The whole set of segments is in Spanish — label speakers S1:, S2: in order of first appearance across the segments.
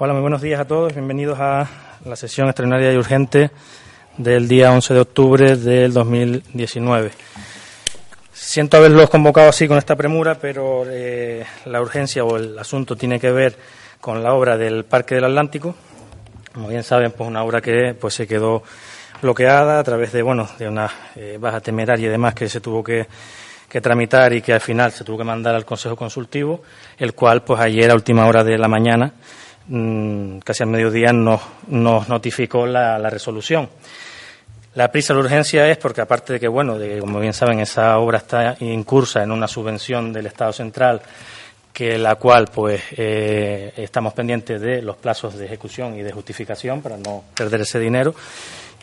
S1: Hola, muy buenos días a todos. Bienvenidos a la sesión extraordinaria y urgente del día 11 de octubre del 2019. Siento haberlos convocado así con esta premura, pero eh, la urgencia o el asunto tiene que ver con la obra del Parque del Atlántico. Como bien saben, pues una obra que pues se quedó bloqueada a través de bueno de una eh, baja temeraria y demás que se tuvo que, que tramitar y que al final se tuvo que mandar al Consejo Consultivo, el cual pues ayer a última hora de la mañana Mm, casi al mediodía nos, nos notificó la, resolución. La prisa, la urgencia es porque, aparte de que, bueno, de, como bien saben, esa obra está incursa en una subvención del Estado central, que la cual, pues, eh, estamos pendientes de los plazos de ejecución y de justificación para no perder ese dinero.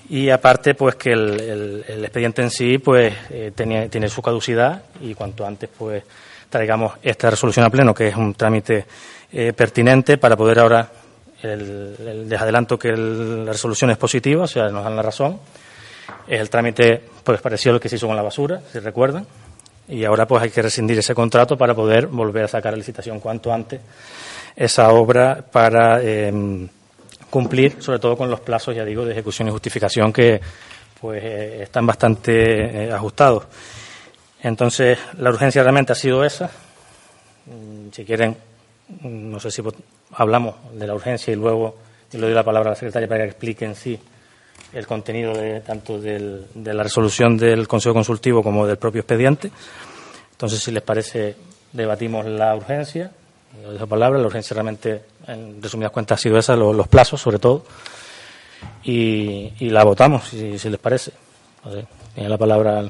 S1: Y aparte, pues, que el, expediente en sí, pues, eh, tiene, tiene su caducidad y cuanto antes, pues, traigamos esta resolución a pleno, que es un trámite eh, pertinente para poder ahora, el, les adelanto que la resolución es positiva, o sea, nos dan la razón. El trámite pues pareció lo que se hizo con la basura, si recuerdan, y ahora pues hay que rescindir ese contrato para poder volver a sacar a licitación cuanto antes esa obra para em, cumplir, sobre todo con los plazos, ya digo, de ejecución y justificación que pues eh, están bastante eh, ajustados. Entonces, la urgencia realmente ha sido esa. Mm, si quieren, no sé si hablamos de la urgencia y luego le doy la palabra a la secretaria para que explique en sí el contenido de, tanto de la resolución del Consejo Consultivo como del propio expediente. Entonces, si les parece, debatimos la urgencia. Le doy la palabra. La urgencia realmente, en resumidas cuentas, ha sido esa, los, plazos sobre todo. Y, la votamos, si, les parece. tiene la palabra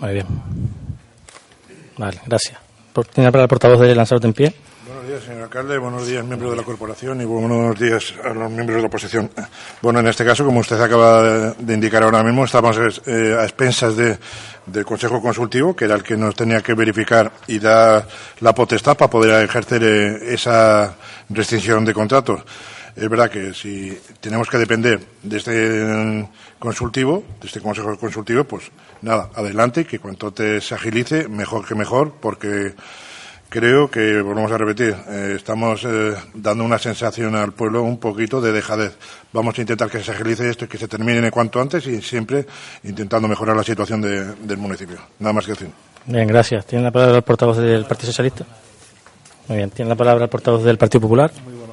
S1: Muy bien. Vale, gracias. ¿Tiene para el portavoz de Lanzarote en pie?
S2: Buenos días, señor alcalde. Buenos días, miembros de la corporación y buenos días a los miembros de la oposición. Bueno, en este caso, como usted acaba de indicar ahora mismo, estamos eh, a expensas del Consejo Consultivo, que era el que nos tenía que verificar y dar la potestad para poder ejercer eh, esa restricción de contratos. Es verdad que si tenemos que depender de este consultivo, de este consejo consultivo, pues nada, adelante, que cuanto te se agilice, mejor que mejor, porque creo que, volvemos a repetir, eh, estamos eh, dando una sensación al pueblo un poquito de dejadez. Vamos a intentar que se agilice esto y que se termine cuanto antes y siempre intentando mejorar la situación del municipio. Nada más que decir.
S1: Bien, gracias. ¿Tiene la palabra el portavoz del Partido Socialista? Muy bien. ¿Tiene la palabra el portavoz del Partido Popular?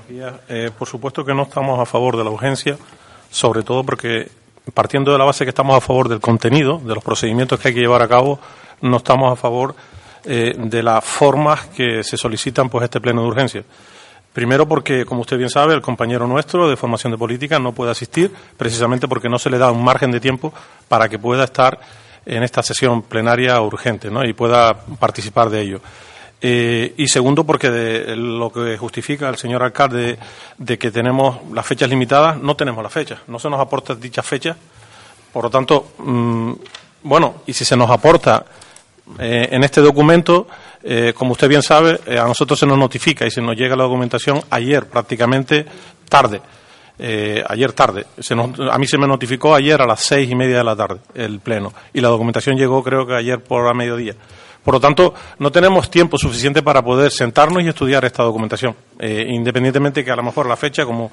S3: Eh, por supuesto que no estamos a favor de la urgencia, sobre todo porque partiendo de la base que estamos a favor del contenido, de los procedimientos que hay que llevar a cabo, no estamos a favor eh, de las formas que se solicitan pues este pleno de urgencia. Primero porque, como usted bien sabe, el compañero nuestro de formación de política no puede asistir precisamente porque no se le da un margen de tiempo para que pueda estar en esta sesión plenaria urgente y pueda participar de ello. Eh, y segundo, porque de lo que justifica el señor alcalde de que tenemos las fechas limitadas, no tenemos las fechas, no se nos aporta dichas fechas. Por lo tanto, mm, bueno, y si se nos aporta eh, en este documento, eh, como usted bien sabe, a nosotros se nos notifica y se nos llega la documentación ayer, prácticamente tarde. ayer tarde. a mí se me notificó ayer a las seis y media de la tarde el pleno y la documentación llegó creo que ayer por la mediodía. Por lo tanto, no tenemos tiempo suficiente para poder sentarnos y estudiar esta documentación, eh, independientemente que a lo mejor la fecha, como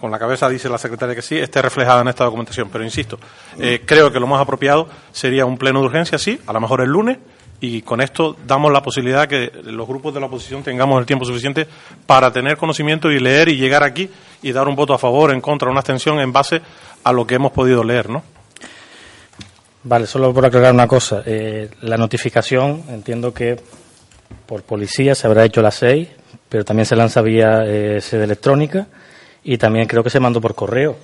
S3: con la cabeza dice la secretaria que sí, esté reflejada en esta documentación. Pero insisto, eh, creo que lo más apropiado sería un pleno de urgencia, sí, a lo mejor el lunes, y con esto damos la posibilidad que los grupos de la oposición tengamos el tiempo suficiente para tener conocimiento y leer y llegar aquí y dar un voto a favor, en contra, una abstención en base a lo que hemos podido leer, ¿no?
S1: Vale, solo por aclarar una cosa. Eh, la notificación, entiendo que por policía se habrá hecho a las seis, pero también se lanza vía eh, sede electrónica y también creo que se mandó por correo.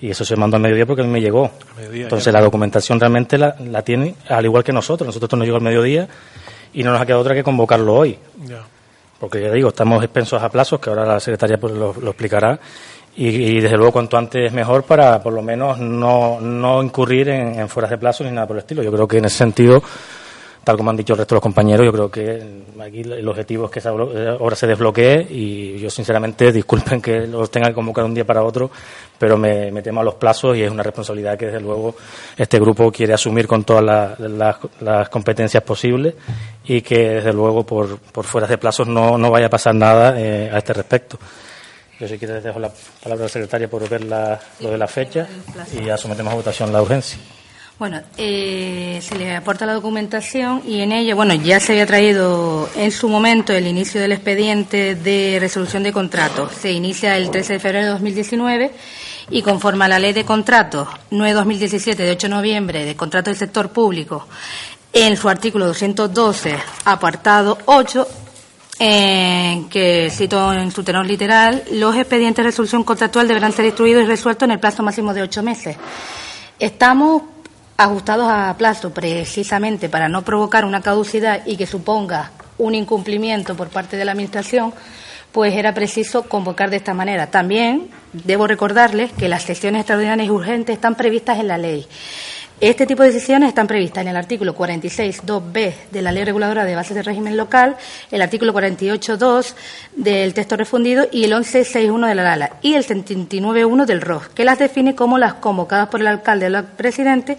S1: Y eso se mandó al mediodía porque a mí me llegó. Entonces la documentación realmente la, la, tiene, al igual que nosotros. Nosotros nos llegó al mediodía y no nos ha quedado otra que convocarlo hoy. Porque ya digo, estamos expensos a plazos, que ahora la secretaria pues, lo, explicará. Y, desde luego cuanto antes es mejor para por lo menos no, no incurrir en, en fueras de plazo ni nada por el estilo. Yo creo que en ese sentido tal como han dicho el resto de los compañeros, yo creo que aquí el objetivo es que esa obra se desbloquee y yo sinceramente disculpen que los tenga que convocar un día para otro, pero me, temo a los plazos y es una responsabilidad que desde luego este grupo quiere asumir con todas las, competencias posibles y que desde luego por, por fuera de plazos no, no vaya a pasar nada eh, a este respecto. Yo si quieres dejo la palabra a la secretaria por ver lo de la fecha y ya sometemos a votación la urgencia.
S4: Bueno, eh, se le aporta la documentación y en ella, bueno, ya se había traído en su momento el inicio del expediente de resolución de contratos. Se inicia el 13 de febrero de 2019 y conforme a la ley de contratos 9-2017 de 8 de noviembre de contrato del sector público, en su artículo 212, apartado 8, que cito en su tenor literal, los expedientes de resolución contractual deberán ser instruidos y resueltos en el plazo máximo de ocho meses. Estamos ajustados a plazo precisamente para no provocar una caducidad y que suponga un incumplimiento por parte de la Administración, pues era preciso convocar de esta manera. También debo recordarles que las sesiones extraordinarias y urgentes están previstas en la ley. Este tipo de decisiones están previstas en el artículo 46.2b de la Ley Reguladora de Bases de Régimen Local, el artículo 48.2 del texto refundido y el 11.6.1 de la LALA y el 79.1 del ROS, que las define como las convocadas por el alcalde o el presidente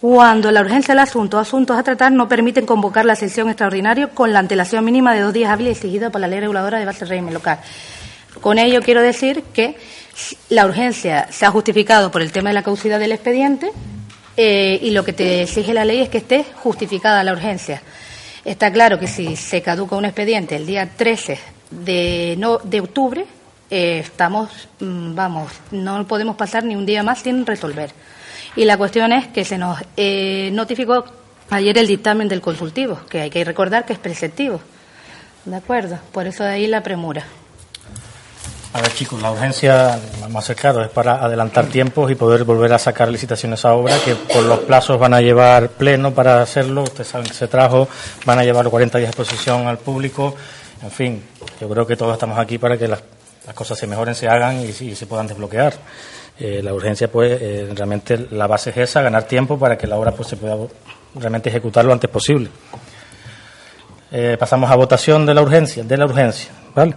S4: cuando la urgencia del asunto o asuntos a tratar no permiten convocar la sesión extraordinaria con la antelación mínima de dos días hábiles exigida por la Ley Reguladora de Bases de Régimen Local. Con ello quiero decir que la urgencia se ha justificado por el tema de la causidad del expediente, eh, y lo que te exige la ley es que esté justificada la urgencia. Está claro que si se caduca un expediente el día 13 de, no, de octubre, eh, estamos, mm, vamos, no podemos pasar ni un día más sin resolver. Y la cuestión es que se nos eh, notificó ayer el dictamen del consultivo, que hay que recordar que es preceptivo. ¿De acuerdo? Por eso de ahí la premura.
S1: A ver, chicos, la urgencia, más claro, es para adelantar tiempos y poder volver a sacar licitaciones a obra, que por los plazos van a llevar pleno para hacerlo. Ustedes saben que se trajo, van a llevar 40 días de exposición al público. En fin, yo creo que todos estamos aquí para que las, cosas se mejoren, se hagan y, se puedan desbloquear. Eh, la urgencia, pues, eh, realmente la base es esa, ganar tiempo para que la obra pues, se pueda realmente ejecutar lo antes posible. Eh, pasamos a votación de la urgencia, de la urgencia, ¿vale?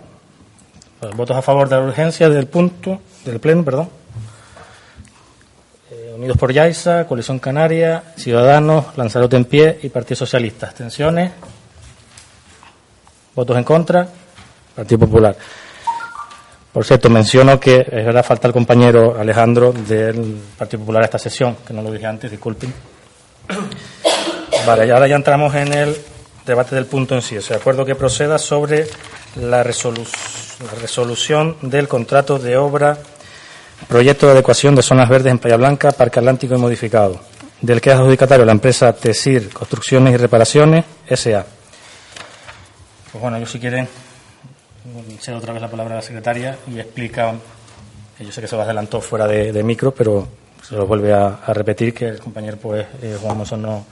S1: Votos a favor de la urgencia del punto, del pleno, perdón. Eh, Unidos por Yaiza, Coalición Canaria, Ciudadanos, Lanzarote en pie y Partido Socialista. Abstenciones. Votos en contra. Partido Popular. Por cierto, menciono que es verdad falta el compañero Alejandro del Partido Popular a esta sesión, que no lo dije antes, disculpen. Vale, y ahora ya entramos en el debate del punto en sí. O sea, acuerdo que proceda sobre la resolución la resolución del contrato de obra proyecto de adecuación de zonas verdes en Playa Blanca, Parque Atlántico y modificado, del que es adjudicatario la empresa TESIR Construcciones y Reparaciones S.A. Pues bueno, yo si quieren, cedo otra vez la palabra a la secretaria y explica, yo sé que se lo adelantó fuera de, micro, pero se lo vuelve a, repetir que el compañero pues eh, Juan Monzón no,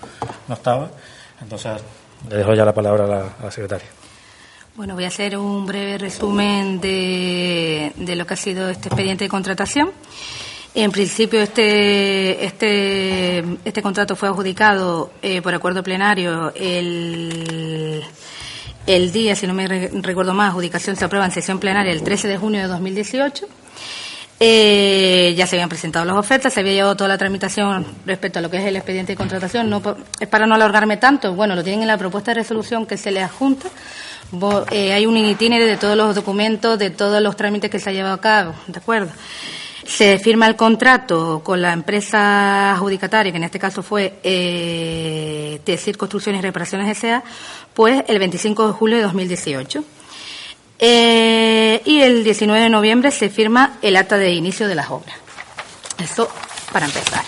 S1: no estaba, entonces le dejo ya la palabra a la secretaria.
S4: Bueno, voy a hacer un breve resumen de, lo que ha sido este expediente de contratación. En principio, este, este, este contrato fue adjudicado eh, por acuerdo plenario el, el día, si no me recuerdo más, adjudicación se aprueba en sesión plenaria el 13 de junio de 2018. Eh, ya se habían presentado las ofertas, se había llevado toda la tramitación respecto a lo que es el expediente de contratación. No, es para no alargarme tanto, bueno, lo tienen en la propuesta de resolución que se le adjunta. Eh, hay un itinerario de todos los documentos, de todos los trámites que se ha llevado a cabo, ¿de acuerdo? Se firma el contrato con la empresa adjudicataria, que en este caso fue eh, Tesir Construcciones y Reparaciones S.A., pues el 25 de julio de 2018. Eh, y el 19 de noviembre se firma el acta de inicio de las obras. Eso para empezar.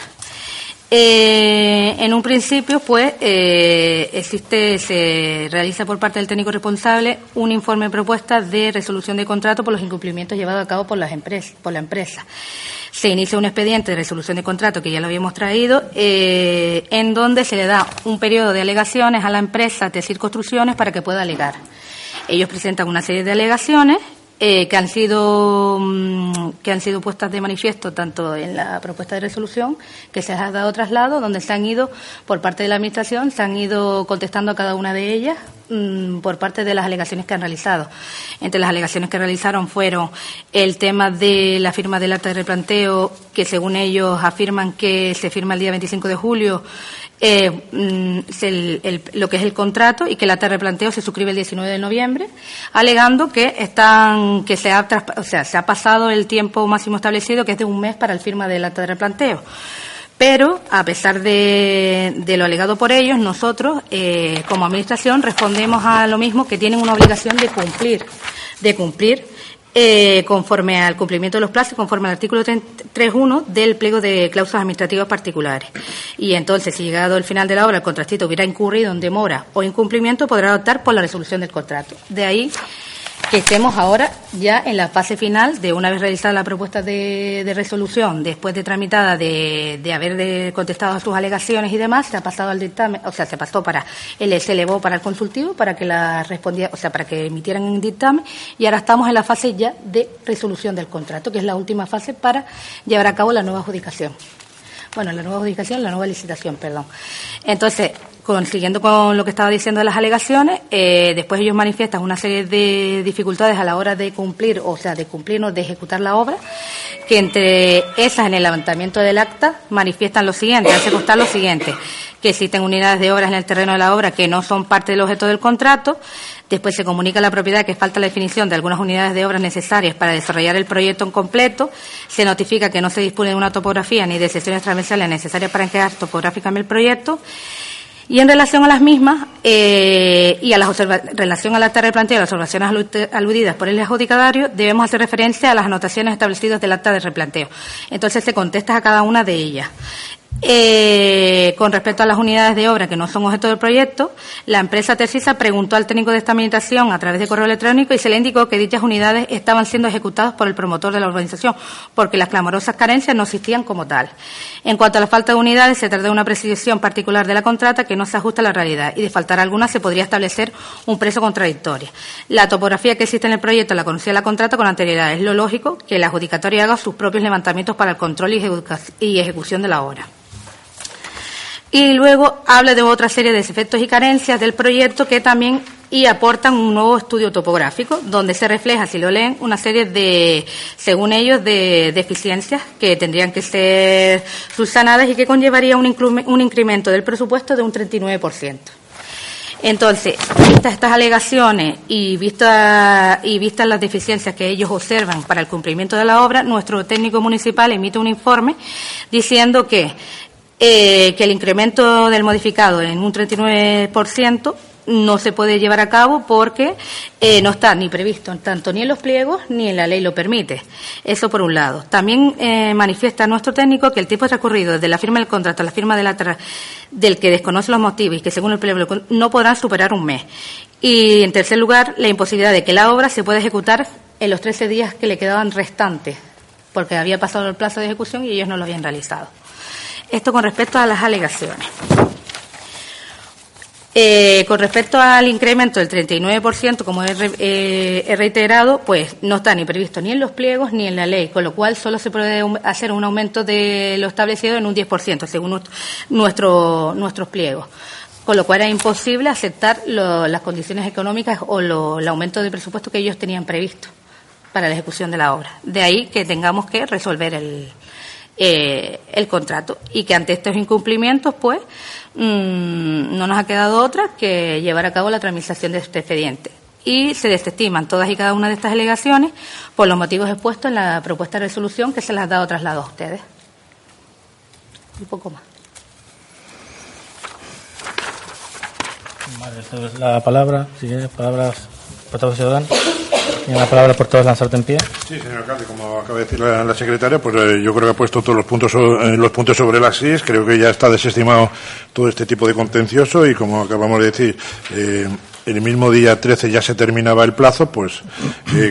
S4: Eh, en un principio, pues, eh, existe, se realiza por parte del técnico responsable un informe de propuesta de resolución de contrato por los incumplimientos llevados a cabo por las empresas, por la empresa. Se inicia un expediente de resolución de contrato que ya lo habíamos traído, eh, en donde se le da un periodo de alegaciones a la empresa Tesir Construcciones para que pueda alegar. Ellos presentan una serie de alegaciones eh, que han sido mm, que han sido puestas de manifiesto tanto en la propuesta de resolución que se ha dado traslado donde se han ido por parte de la administración se han ido contestando a cada una de ellas mm, por parte de las alegaciones que han realizado. Entre las alegaciones que realizaron fueron el tema de la firma del acta de replanteo que según ellos afirman que se firma el día 25 de julio eh, mm, lo que es el contrato y que el acta de se suscribe el 19 de noviembre, alegando que están que se ha, o sea, se ha pasado el tiempo máximo establecido, que es de un mes para el firma del acta de replanteo. Pero, a pesar de, lo alegado por ellos, nosotros, eh, como Administración, respondemos a lo mismo que tienen una obligación de cumplir, de cumplir eh, conforme al cumplimiento de los plazos, conforme al artículo 3.1 del pliego de cláusulas administrativas particulares. Y entonces, si llegado el final de la obra el contratista hubiera incurrido en demora o incumplimiento, podrá optar por la resolución del contrato. De ahí que estemos ahora ya en la fase final de una vez realizada la propuesta de, resolución, después de tramitada de, haber contestado a sus alegaciones y demás, se ha pasado al dictamen, o sea, se pasó para, el, se elevó para el consultivo para que la respondiera, o sea, para que emitieran un dictamen y ahora estamos en la fase ya de resolución del contrato, que es la última fase para llevar a cabo la nueva adjudicación. Bueno, la nueva adjudicación, la nueva licitación, perdón. Entonces, consiguiendo con lo que estaba diciendo de las alegaciones, eh, después ellos manifiestan una serie de dificultades a la hora de cumplir, o sea, de cumplir o de ejecutar la obra, que entre esas en el levantamiento del acta manifiestan lo siguiente, hace constar lo siguiente, que existen unidades de obras en el terreno de la obra que no son parte del objeto del contrato, después se comunica a la propiedad que falta la definición de algunas unidades de obras necesarias para desarrollar el proyecto en completo, se notifica que no se dispone de una topografía ni de sesiones transversales necesarias para encajar topográficamente el proyecto, y en relación a las mismas eh, y a las relación a la acta de replanteo las observaciones aludidas por el adjudicatario, debemos hacer referencia a las anotaciones establecidas del acta de replanteo. Entonces se contesta a cada una de ellas. Eh, con respecto a las unidades de obra que no son objeto del proyecto, la empresa Tercisa preguntó al técnico de esta a través de correo electrónico y se le indicó que dichas unidades estaban siendo ejecutadas por el promotor de la organización, porque las clamorosas carencias no existían como tal. En cuanto a la falta de unidades, se trata de una precisión particular de la contrata que no se ajusta a la realidad y de faltar alguna se podría establecer un precio contradictorio. La topografía que existe en el proyecto la conocía la contrata con anterioridad. Es lo lógico que el adjudicatorio haga sus propios levantamientos para el control y ejecución de la obra. Y luego habla de otra serie de defectos y carencias del proyecto que también y aportan un nuevo estudio topográfico donde se refleja, si lo leen, una serie de, según ellos, de deficiencias que tendrían que ser subsanadas y que conllevaría un, incremento del presupuesto de un 39%. Entonces, vistas estas alegaciones y vistas y vistas las deficiencias que ellos observan para el cumplimiento de la obra, nuestro técnico municipal emite un informe diciendo que eh, que el incremento del modificado en un 39% no se puede llevar a cabo porque eh, no está ni previsto tanto ni en los pliegos ni en la ley lo permite. Eso por un lado. También eh, manifiesta nuestro técnico que el tiempo transcurrido desde la firma del contrato a la firma de la del que desconoce los motivos y que según el pliego no podrán superar un mes. Y en tercer lugar, la imposibilidad de que la obra se pueda ejecutar en los 13 días que le quedaban restantes, porque había pasado el plazo de ejecución y ellos no lo habían realizado. Esto con respecto a las alegaciones. Eh, con respecto al incremento del 39%, como eh, he, reiterado, pues no está ni previsto ni en los pliegos ni en la ley, con lo cual solo se puede hacer un aumento de lo establecido en un 10%, según nuestro, nuestros pliegos. Con lo cual era imposible aceptar las condiciones económicas o el aumento de presupuesto que ellos tenían previsto para la ejecución de la obra. De ahí que tengamos que resolver el, eh, el contrato y que ante estos incumplimientos, pues, mm, no nos ha quedado otra que llevar a cabo la tramitación de este expediente. y se desestiman todas y cada una de estas alegaciones por los motivos expuestos en la propuesta de resolución que se las ha dado traslado a ustedes. Y poco más.
S1: La palabra, si palabras, portavoz ciudadano. Tiene la palabra por todos lanzarte en pie.
S2: Sí, señor alcalde, como acaba de decir la, secretaria, pues eh, yo creo que ha puesto todos los puntos, eh, los puntos sobre las SIS. Creo que ya está desestimado todo este tipo de contencioso y, como acabamos de decir, eh, el mismo día 13 ya se terminaba el plazo, pues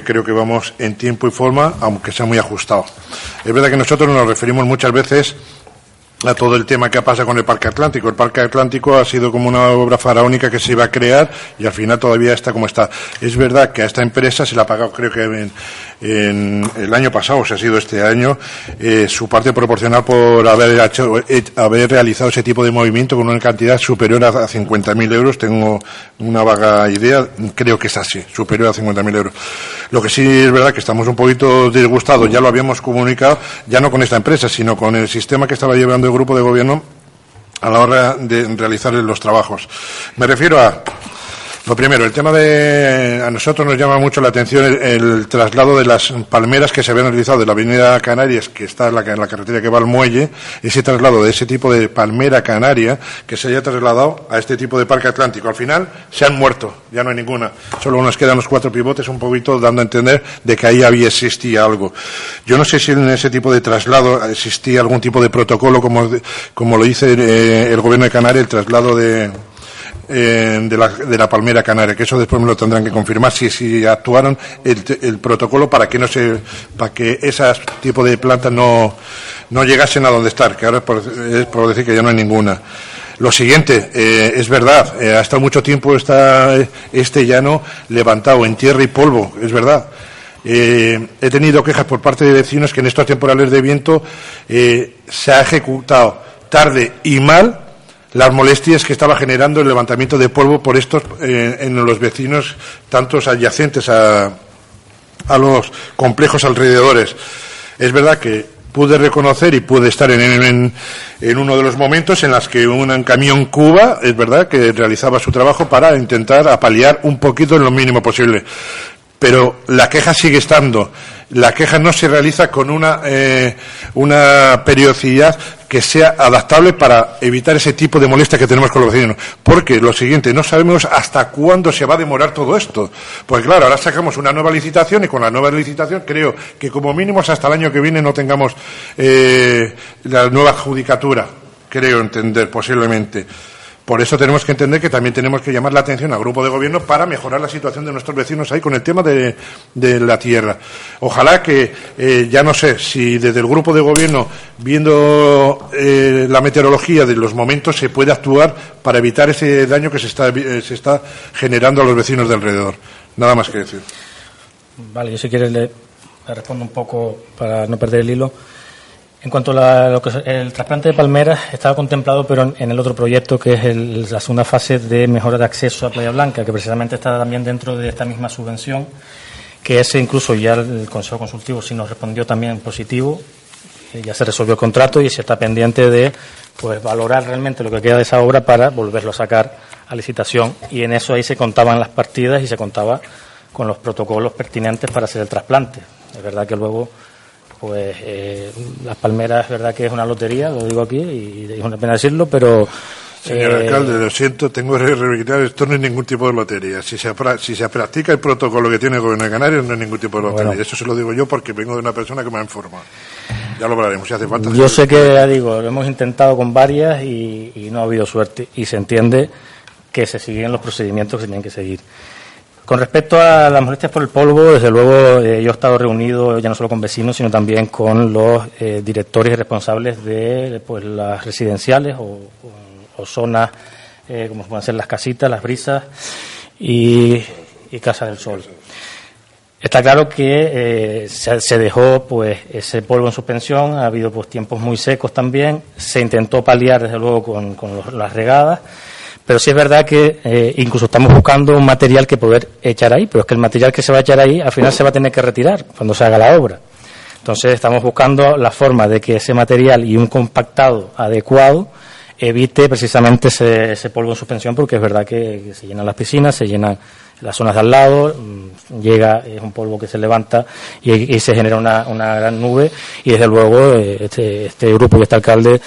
S2: creo que vamos en tiempo y forma, aunque sea muy ajustado. Es verdad que nosotros nos referimos muchas veces a todo el tema que pasa con el Parque Atlántico. El Parque Atlántico ha sido como una obra faraónica que se iba a crear y al final todavía está como está. Es verdad que a esta empresa se le ha pagado, creo que en, en el año pasado, o sea, ha sido este año, eh, su parte proporcional por haber, hecho, eh, haber realizado ese tipo de movimiento con una cantidad superior a 50.000 euros. Tengo una vaga idea, creo que es así, superior a 50.000 euros. Lo que sí es verdad que estamos un poquito disgustados, ya lo habíamos comunicado, ya no con esta empresa, sino con el sistema que estaba llevando el grupo de gobierno a la hora de realizar los trabajos. Me refiero a lo primero, el tema de. A nosotros nos llama mucho la atención el, traslado de las palmeras que se habían realizado de la Avenida Canarias, que está en la, carretera que va al muelle, ese traslado de ese tipo de palmera canaria que se haya trasladado a este tipo de parque atlántico. Al final se han muerto, ya no hay ninguna. Solo nos quedan los cuatro pivotes, un poquito dando a entender de que ahí había existía algo. Yo no sé si en ese tipo de traslado existía algún tipo de protocolo, como, como lo dice eh, el gobierno de Canarias, el traslado de eh, de, la, de, la, palmera canaria, que eso después me lo tendrán que confirmar si, si actuaron el, el protocolo para que no se, para que ese tipo de plantas no, no llegasen a donde estar, que ahora es por, decir que ya no hay ninguna. Lo siguiente, eh, es verdad, eh, ha mucho tiempo está este llano levantado en tierra y polvo, es verdad. he tenido quejas por parte de vecinos que en estos temporales de viento se ha ejecutado tarde y mal las molestias que estaba generando el levantamiento de polvo por estos eh, en los vecinos, tantos adyacentes a, a los complejos alrededores. Es verdad que pude reconocer y pude estar en, en, uno de los momentos en los que un camión Cuba, es verdad, que realizaba su trabajo para intentar apalear un poquito en lo mínimo posible. Pero la queja sigue estando. La queja no se realiza con una, eh, una periodicidad que sea adaptable para evitar ese tipo de molestia que tenemos con los vecinos. Porque lo siguiente, no sabemos hasta cuándo se va a demorar todo esto. Pues claro, ahora sacamos una nueva licitación y con la nueva licitación creo que como mínimo hasta el año que viene no tengamos eh, la nueva judicatura. Creo entender, posiblemente. Por eso tenemos que entender que también tenemos que llamar la atención al grupo de gobierno para mejorar la situación de nuestros vecinos ahí con el tema de, la tierra. Ojalá que, eh, ya no sé, si desde el grupo de gobierno, viendo eh, la meteorología de los momentos, se puede actuar para evitar ese daño que se está, eh, se está generando a los vecinos de alrededor. Nada más que decir.
S1: Vale, yo si quieres le respondo un poco para no perder el hilo. En cuanto a lo que el trasplante de palmeras, estaba contemplado, pero en, el otro proyecto, que es la segunda fase de mejora de acceso a Playa Blanca, que precisamente está también dentro de esta misma subvención, que ese incluso ya el Consejo Consultivo sí nos respondió también positivo, ya se resolvió el contrato y se está pendiente de pues valorar realmente lo que queda de esa obra para volverlo a sacar a licitación y en eso ahí se contaban las partidas y se contaba con los protocolos pertinentes para hacer el trasplante. Es verdad que luego pues eh, Las Palmeras es verdad que es una lotería, lo digo aquí, y es una pena decirlo, pero...
S2: Señor eh, alcalde, lo siento, tengo que reivindicar, esto no es ningún tipo de lotería. Si se, si se practica el protocolo que tiene el gobierno de Canarias, no es ningún tipo de lotería. Eso se lo digo yo porque vengo de una persona que me ha informado. Ya lo hablaremos, si hace falta.
S1: Yo sé que, ya digo, lo hemos intentado con varias y, y no ha habido suerte. Y se entiende que se siguen los procedimientos que se tienen que seguir. Con respecto a las molestias por el polvo, desde luego eh, yo he estado reunido ya no solo con vecinos, sino también con los eh, directores y responsables de pues, las residenciales o, zonas, eh, como pueden ser las casitas, las brisas y, Casa del Sol. Está claro que se, dejó pues ese polvo en suspensión, ha habido pues tiempos muy secos también, se intentó paliar desde luego con, con las regadas pero sí es verdad que eh, incluso estamos buscando un material que poder echar ahí, pero es que el material que se va a echar ahí al final se va a tener que retirar cuando se haga la obra. Entonces estamos buscando la forma de que ese material y un compactado adecuado evite precisamente ese, polvo en suspensión, porque es verdad que, se llenan las piscinas, se llenan las zonas de al lado, mm, llega, es un polvo que se levanta y, se genera una, una, gran nube y desde luego eh, este, este grupo y este alcalde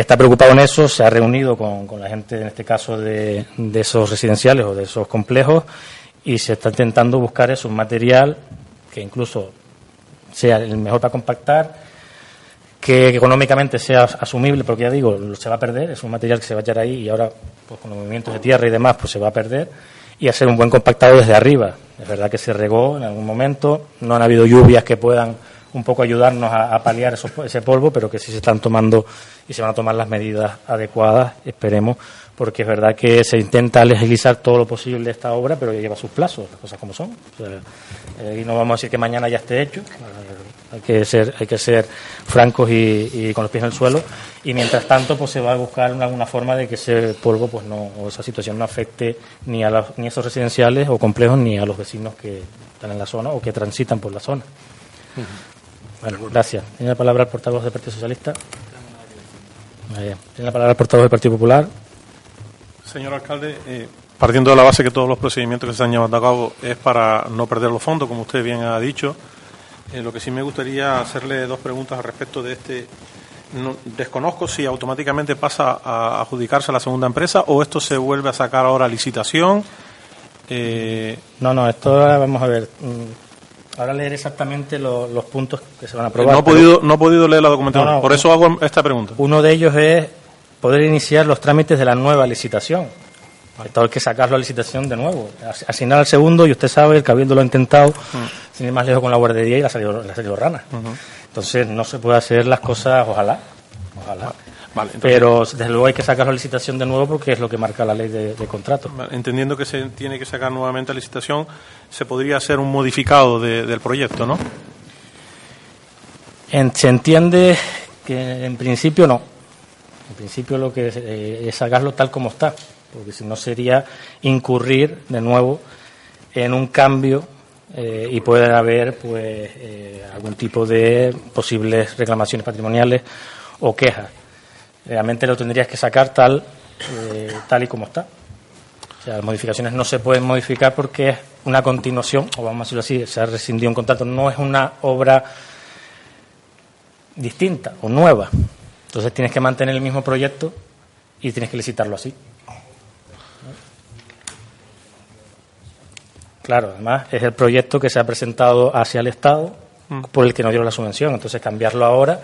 S1: está preocupado en eso, se ha reunido con, con la gente, en este caso, de, de, esos residenciales o de esos complejos y se está intentando buscar eso, un material que incluso sea el mejor para compactar, que económicamente sea asumible, porque ya digo, se va a perder, es un material que se va a echar ahí y ahora, pues con los movimientos de tierra y demás, pues se va a perder y hacer un buen compactado desde arriba. Es verdad que se regó en algún momento, no han habido lluvias que puedan un poco ayudarnos a, paliar ese polvo, pero que sí se están tomando y se van a tomar las medidas adecuadas, esperemos, porque es verdad que se intenta legislar todo lo posible esta obra, pero lleva sus plazos, las cosas como son. Eh, y no vamos a decir que mañana ya esté hecho, hay que ser, hay que ser francos y, con los pies en el suelo, y mientras tanto pues se va a buscar alguna forma de que ese polvo pues no, o esa situación no afecte ni a los, ni a esos residenciales o complejos ni a los vecinos que están en la zona o que transitan por la zona. Bueno, gracias. Tiene la palabra el portavoz del Partido Socialista. Tiene la palabra el portavoz del Partido Popular.
S3: Señor alcalde, eh, partiendo de la base que todos los procedimientos que se están llevando a cabo es para no perder los fondos, como usted bien ha dicho, eh, lo que sí me gustaría hacerle dos preguntas al respecto de este. desconozco si automáticamente pasa a adjudicarse a la segunda empresa o esto se vuelve a sacar ahora a licitación.
S1: Eh, no, no, esto vamos a ver. Ahora leer exactamente los puntos que se van a aprobar.
S3: No he podido, no he podido leer la documentación, por eso hago esta pregunta.
S1: Uno de ellos es poder iniciar los trámites de la nueva licitación. Esto hay que sacarlo a licitación de nuevo. Asignar al segundo, y usted sabe, el Cabildo lo ha intentado, mm. sin ir más lejos con la guardería y la salido, la salido rana. Entonces no se puede hacer las cosas, ojalá. Ojalá. Pero desde luego hay que sacar la licitación de nuevo porque es lo que marca la ley de, contrato.
S3: Entendiendo que se tiene que sacar nuevamente la licitación, se podría hacer un modificado del proyecto, ¿no?
S1: se entiende que en principio no. En principio lo que es, eh, sacarlo tal como está, porque si no sería incurrir de nuevo en un cambio eh, y puede haber pues eh, algún tipo de posibles reclamaciones patrimoniales o quejas realmente lo tendrías que sacar tal, eh, tal y como está. O sea, las modificaciones no se pueden modificar porque es una continuación, o vamos a decirlo así, se ha rescindido un contrato, no es una obra distinta o nueva. Entonces tienes que mantener el mismo proyecto y tienes que licitarlo así. Claro, además es el proyecto que se ha presentado hacia el Estado mm. por el que no dieron la subvención. Entonces cambiarlo ahora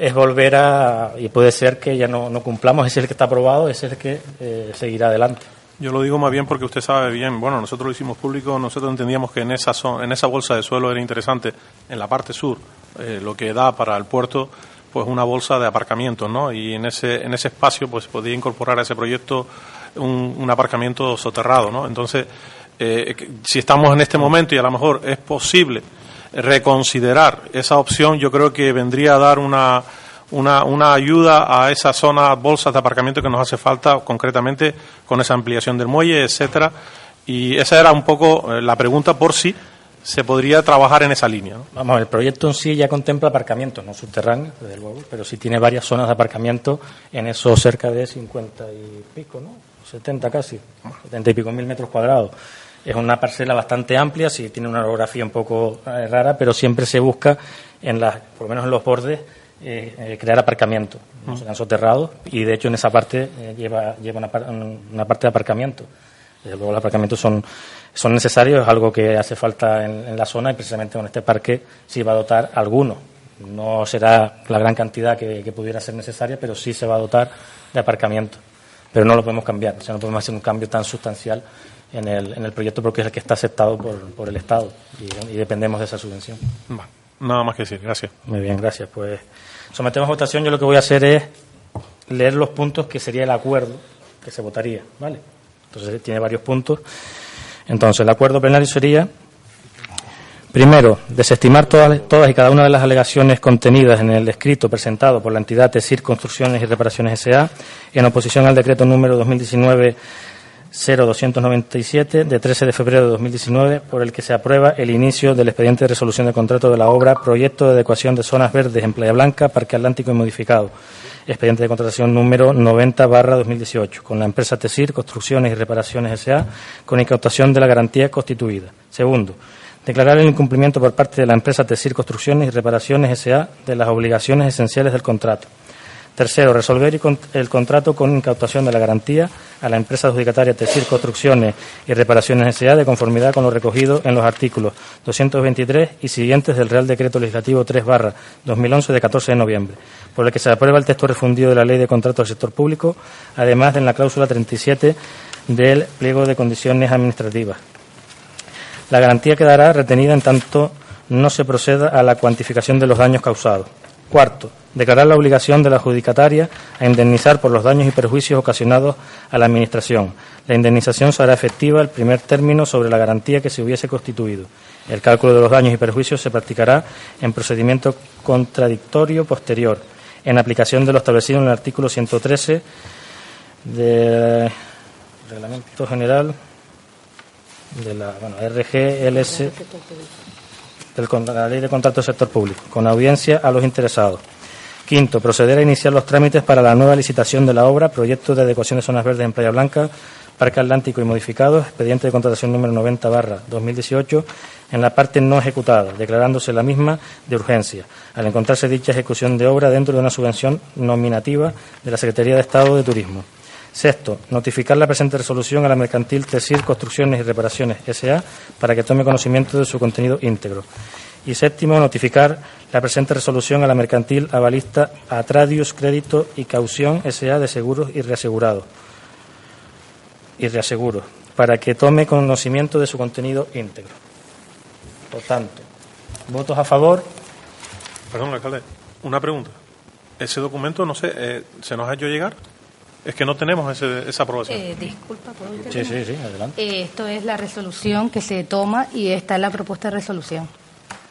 S1: es volver a, y puede ser que ya no, no cumplamos, es el que está aprobado, es el que eh, seguirá adelante.
S3: Yo lo digo más bien porque usted sabe bien, bueno, nosotros lo hicimos público, nosotros entendíamos que en esa, en esa bolsa de suelo era interesante, en la parte sur, eh, lo que da para el puerto, pues una bolsa de aparcamiento, ¿no? Y en ese, en ese espacio, pues podía incorporar a ese proyecto un, un aparcamiento soterrado, ¿no? Entonces, eh, si estamos en este momento y a lo mejor es posible reconsiderar esa opción, yo creo que vendría a dar una, una, una ayuda a esa zona, bolsas de aparcamiento que nos hace falta, concretamente con esa ampliación del muelle, etcétera. Y esa era un poco eh, la pregunta por si se podría trabajar en esa línea.
S1: Vamos, el proyecto en sí ya contempla aparcamientos, no subterráneos, desde luego, pero sí tiene varias zonas de aparcamiento en esos cerca de 50 y pico, ¿no? 70 casi, 70 y pico mil metros cuadrados. Es una parcela bastante amplia, sí tiene una orografía un poco eh, rara, pero siempre se busca, en las, por lo menos en los bordes, eh, eh, crear aparcamiento. No han soterrados y, de hecho, en esa parte lleva, lleva una, parte de aparcamiento. Desde luego, los aparcamientos son, son necesarios, es algo que hace falta en, la zona y precisamente con este parque se va a dotar alguno. No será la gran cantidad que, que pudiera ser necesaria, pero sí se va a dotar de aparcamiento. Pero no lo podemos cambiar, o sea, no podemos hacer un cambio tan sustancial en el, en el proyecto porque es el que está aceptado por, por el Estado y, dependemos de esa subvención.
S3: nada más que decir, gracias.
S1: Muy bien, gracias. Pues sometemos a votación. Yo lo que voy a hacer es leer los puntos que sería el acuerdo que se votaría, ¿vale? Entonces tiene varios puntos. Entonces, el acuerdo plenario sería, primero, desestimar todas, todas y cada una de las alegaciones contenidas en el escrito presentado por la entidad TESIR Construcciones y Reparaciones S.A. en oposición al decreto número 2019 0297 de 13 de febrero de 2019 por el que se aprueba el inicio del expediente de resolución de contrato de la obra Proyecto de adecuación de zonas verdes en Playa Blanca, Parque Atlántico y modificado. Expediente de contratación número 90 barra 2018 con la empresa TESIR Construcciones y Reparaciones S.A. con incautación de la garantía constituida. Segundo, declarar el incumplimiento por parte de la empresa TESIR Construcciones y Reparaciones S.A. de las obligaciones esenciales del contrato. Tercero, resolver el contrato con incautación de la garantía a la empresa adjudicataria Tesir Construcciones y Reparaciones S.A. de conformidad con lo recogido en los artículos 223 y siguientes del Real Decreto Legislativo 3 barra 2011 de 14 de noviembre, por el que se aprueba el texto refundido de la Ley de Contratos del Sector Público, además de en la cláusula 37 del pliego de condiciones administrativas. La garantía quedará retenida en tanto no se proceda a la cuantificación de los daños causados. Cuarto, declarar la obligación de la adjudicataria a indemnizar por los daños y perjuicios ocasionados a la Administración. La indemnización será efectiva el primer término sobre la garantía que se hubiese constituido. El cálculo de los daños y perjuicios se practicará en procedimiento contradictorio posterior, en aplicación de lo establecido en el artículo 113 del Reglamento General de la bueno, RGLS de la Ley de Contrato del Sector Público, con audiencia a los interesados. Quinto, proceder a iniciar los trámites para la nueva licitación de la obra, proyecto de adecuación de zonas verdes en Playa Blanca, Parque Atlántico y modificado, expediente de contratación número 90 barra 2018, en la parte no ejecutada, declarándose la misma de urgencia, al encontrarse dicha ejecución de obra dentro de una subvención nominativa de la Secretaría de Estado de Turismo. Sexto, notificar la presente resolución a la mercantil TESIR Construcciones y Reparaciones S.A. para que tome conocimiento de su contenido íntegro. Y séptimo, notificar la presente resolución a la mercantil avalista Atradius Crédito y Caución S.A. de Seguros y Reasegurados y Reaseguros para que tome conocimiento de su contenido íntegro. Por tanto, votos a favor.
S3: Perdón, alcalde, una pregunta. ¿Ese documento, no sé, eh, se nos ha hecho llegar? Es que no tenemos ese, esa aprobación.
S4: Eh, disculpa, ¿puedo
S1: Sí, sí, sí, adelante.
S4: Eh, esto es la resolución que se toma y está en la propuesta de resolución.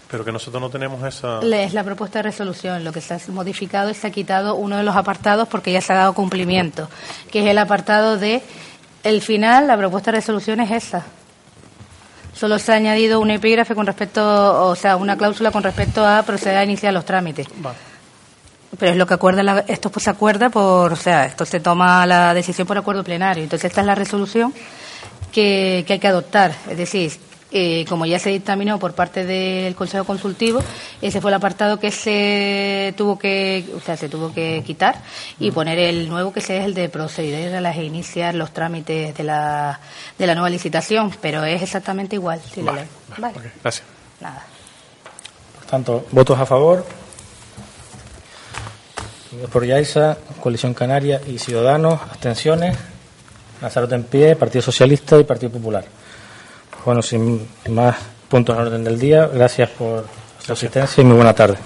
S3: Pero que nosotros no tenemos esa...
S4: Es la propuesta de resolución. Lo que se ha modificado es se ha quitado uno de los apartados porque ya se ha dado cumplimiento, que es el apartado de... El final, la propuesta de resolución es esa. Solo se ha añadido un epígrafe con respecto, o sea, una cláusula con respecto a proceder a iniciar los trámites.
S3: Vale.
S4: Pero es lo que acuerda, esto pues se acuerda por, o sea, esto se toma la decisión por acuerdo plenario. Entonces esta es la resolución que, hay que adoptar. Es decir, eh, como ya se dictaminó por parte del Consejo Consultivo, ese fue el apartado que se tuvo que, o sea, se tuvo que quitar y poner el nuevo que es el de proceder a las iniciar los trámites de la, de la nueva licitación, pero es exactamente igual.
S3: vale, gracias.
S4: Nada.
S1: Por tanto, votos a favor por Yaisa, Coalición Canaria y Ciudadanos, abstenciones, Lanzarote en pie, Partido Socialista y Partido Popular. Bueno, sin más puntos en orden del día, gracias por su asistencia y muy buena tarde.